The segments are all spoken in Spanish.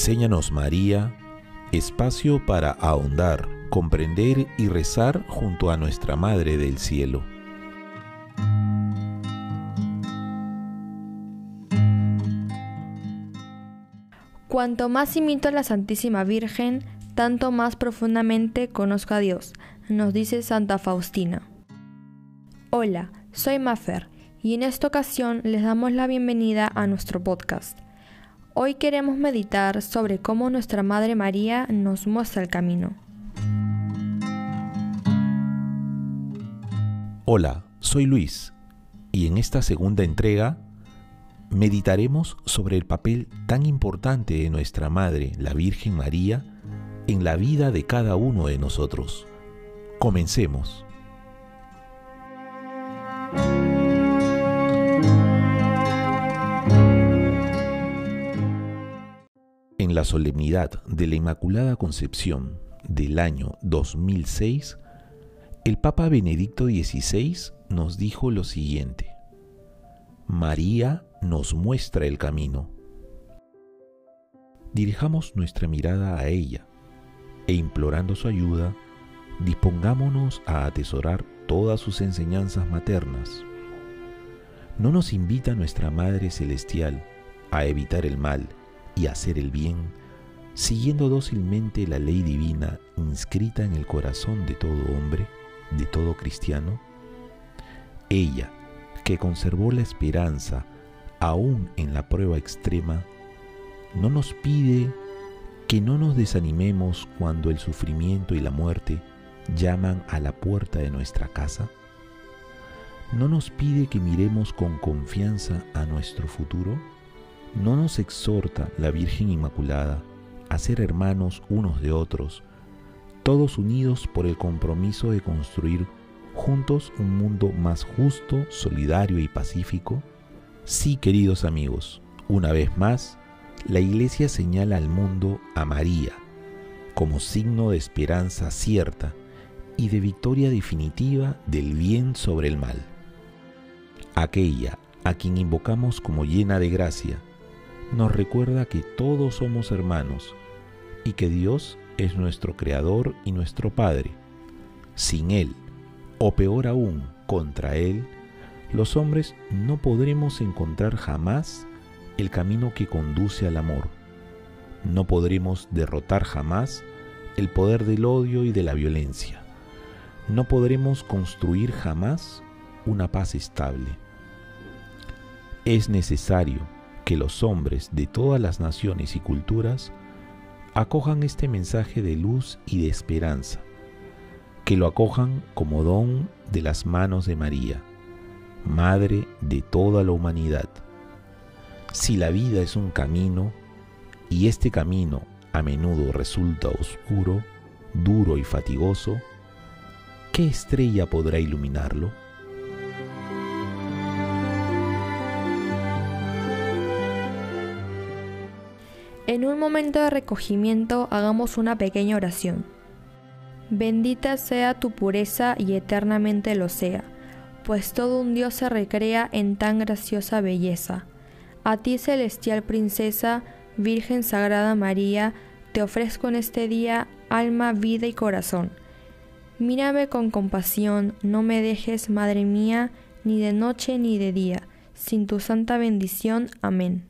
Enséñanos María, espacio para ahondar, comprender y rezar junto a nuestra Madre del Cielo. Cuanto más imito a la Santísima Virgen, tanto más profundamente conozco a Dios, nos dice Santa Faustina. Hola, soy Mafer y en esta ocasión les damos la bienvenida a nuestro podcast. Hoy queremos meditar sobre cómo nuestra Madre María nos muestra el camino. Hola, soy Luis y en esta segunda entrega meditaremos sobre el papel tan importante de nuestra Madre, la Virgen María, en la vida de cada uno de nosotros. Comencemos. La solemnidad de la Inmaculada Concepción del año 2006, el Papa Benedicto XVI nos dijo lo siguiente. María nos muestra el camino. Dirijamos nuestra mirada a ella e implorando su ayuda, dispongámonos a atesorar todas sus enseñanzas maternas. ¿No nos invita nuestra Madre Celestial a evitar el mal y hacer el bien, siguiendo dócilmente la ley divina inscrita en el corazón de todo hombre, de todo cristiano? Ella, que conservó la esperanza aún en la prueba extrema, no nos pide que no nos desanimemos cuando el sufrimiento y la muerte llaman a la puerta de nuestra casa? ¿No nos pide que miremos con confianza a nuestro futuro? ¿No nos exhorta la Virgen Inmaculada a ser hermanos unos de otros, todos unidos por el compromiso de construir juntos un mundo más justo, solidario y pacífico? Sí, queridos amigos, una vez más, la Iglesia señala al mundo a María como signo de esperanza cierta y de victoria definitiva del bien sobre el mal. Aquella a quien invocamos como llena de gracia, nos recuerda que todos somos hermanos y que Dios es nuestro Creador y nuestro Padre. Sin Él, o peor aún, contra Él, los hombres no podremos encontrar jamás el camino que conduce al amor. No podremos derrotar jamás el poder del odio y de la violencia. No podremos construir jamás una paz estable. Es necesario que los hombres de todas las naciones y culturas acojan este mensaje de luz y de esperanza, que lo acojan como don de las manos de María Madre de toda la humanidad. Si la vida es un camino, y este camino a menudo resulta oscuro, duro y fatigoso, ¿qué estrella podrá iluminarlo? En un momento de recogimiento hagamos una pequeña oración. Bendita sea tu pureza y eternamente lo sea pues todo un Dios se recrea en tan graciosa belleza. A ti, celestial princesa, Virgen Sagrada María, te ofrezco en este día alma, vida y corazón. Mírame con compasión, no me dejes, Madre mía, ni de noche ni de día, sin tu santa bendición. Amén.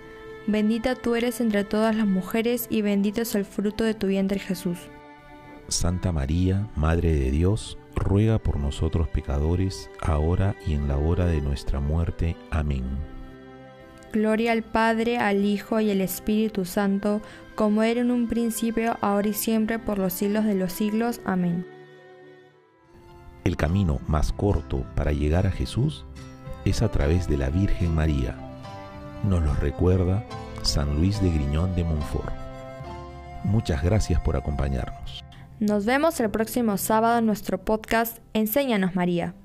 Bendita tú eres entre todas las mujeres y bendito es el fruto de tu vientre Jesús. Santa María, Madre de Dios, ruega por nosotros pecadores, ahora y en la hora de nuestra muerte. Amén. Gloria al Padre, al Hijo y al Espíritu Santo, como era en un principio, ahora y siempre, por los siglos de los siglos. Amén. El camino más corto para llegar a Jesús es a través de la Virgen María. Nos lo recuerda San Luis de Griñón de Montfort. Muchas gracias por acompañarnos. Nos vemos el próximo sábado en nuestro podcast Enséñanos María.